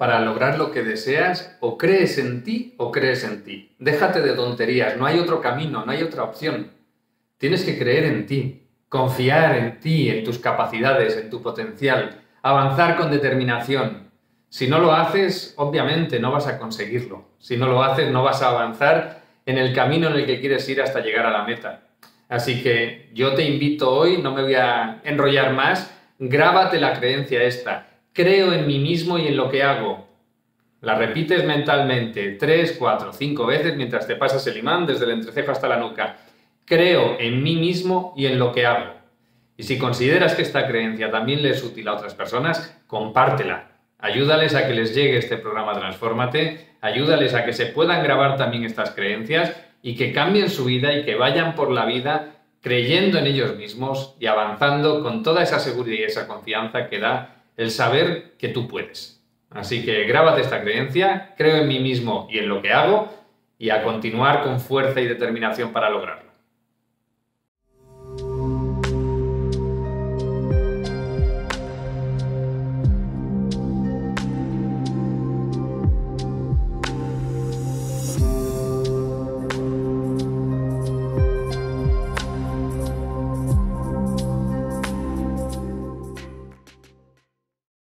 para lograr lo que deseas, o crees en ti o crees en ti. Déjate de tonterías, no hay otro camino, no hay otra opción. Tienes que creer en ti, confiar en ti, en tus capacidades, en tu potencial, avanzar con determinación. Si no lo haces, obviamente no vas a conseguirlo. Si no lo haces, no vas a avanzar en el camino en el que quieres ir hasta llegar a la meta. Así que yo te invito hoy, no me voy a enrollar más, grábate la creencia esta. Creo en mí mismo y en lo que hago. La repites mentalmente tres, cuatro, cinco veces mientras te pasas el imán desde el entrecejo hasta la nuca. Creo en mí mismo y en lo que hago. Y si consideras que esta creencia también le es útil a otras personas, compártela. Ayúdales a que les llegue este programa Transfórmate, ayúdales a que se puedan grabar también estas creencias y que cambien su vida y que vayan por la vida creyendo en ellos mismos y avanzando con toda esa seguridad y esa confianza que da el saber que tú puedes. Así que grábate esta creencia, creo en mí mismo y en lo que hago y a continuar con fuerza y determinación para lograrlo.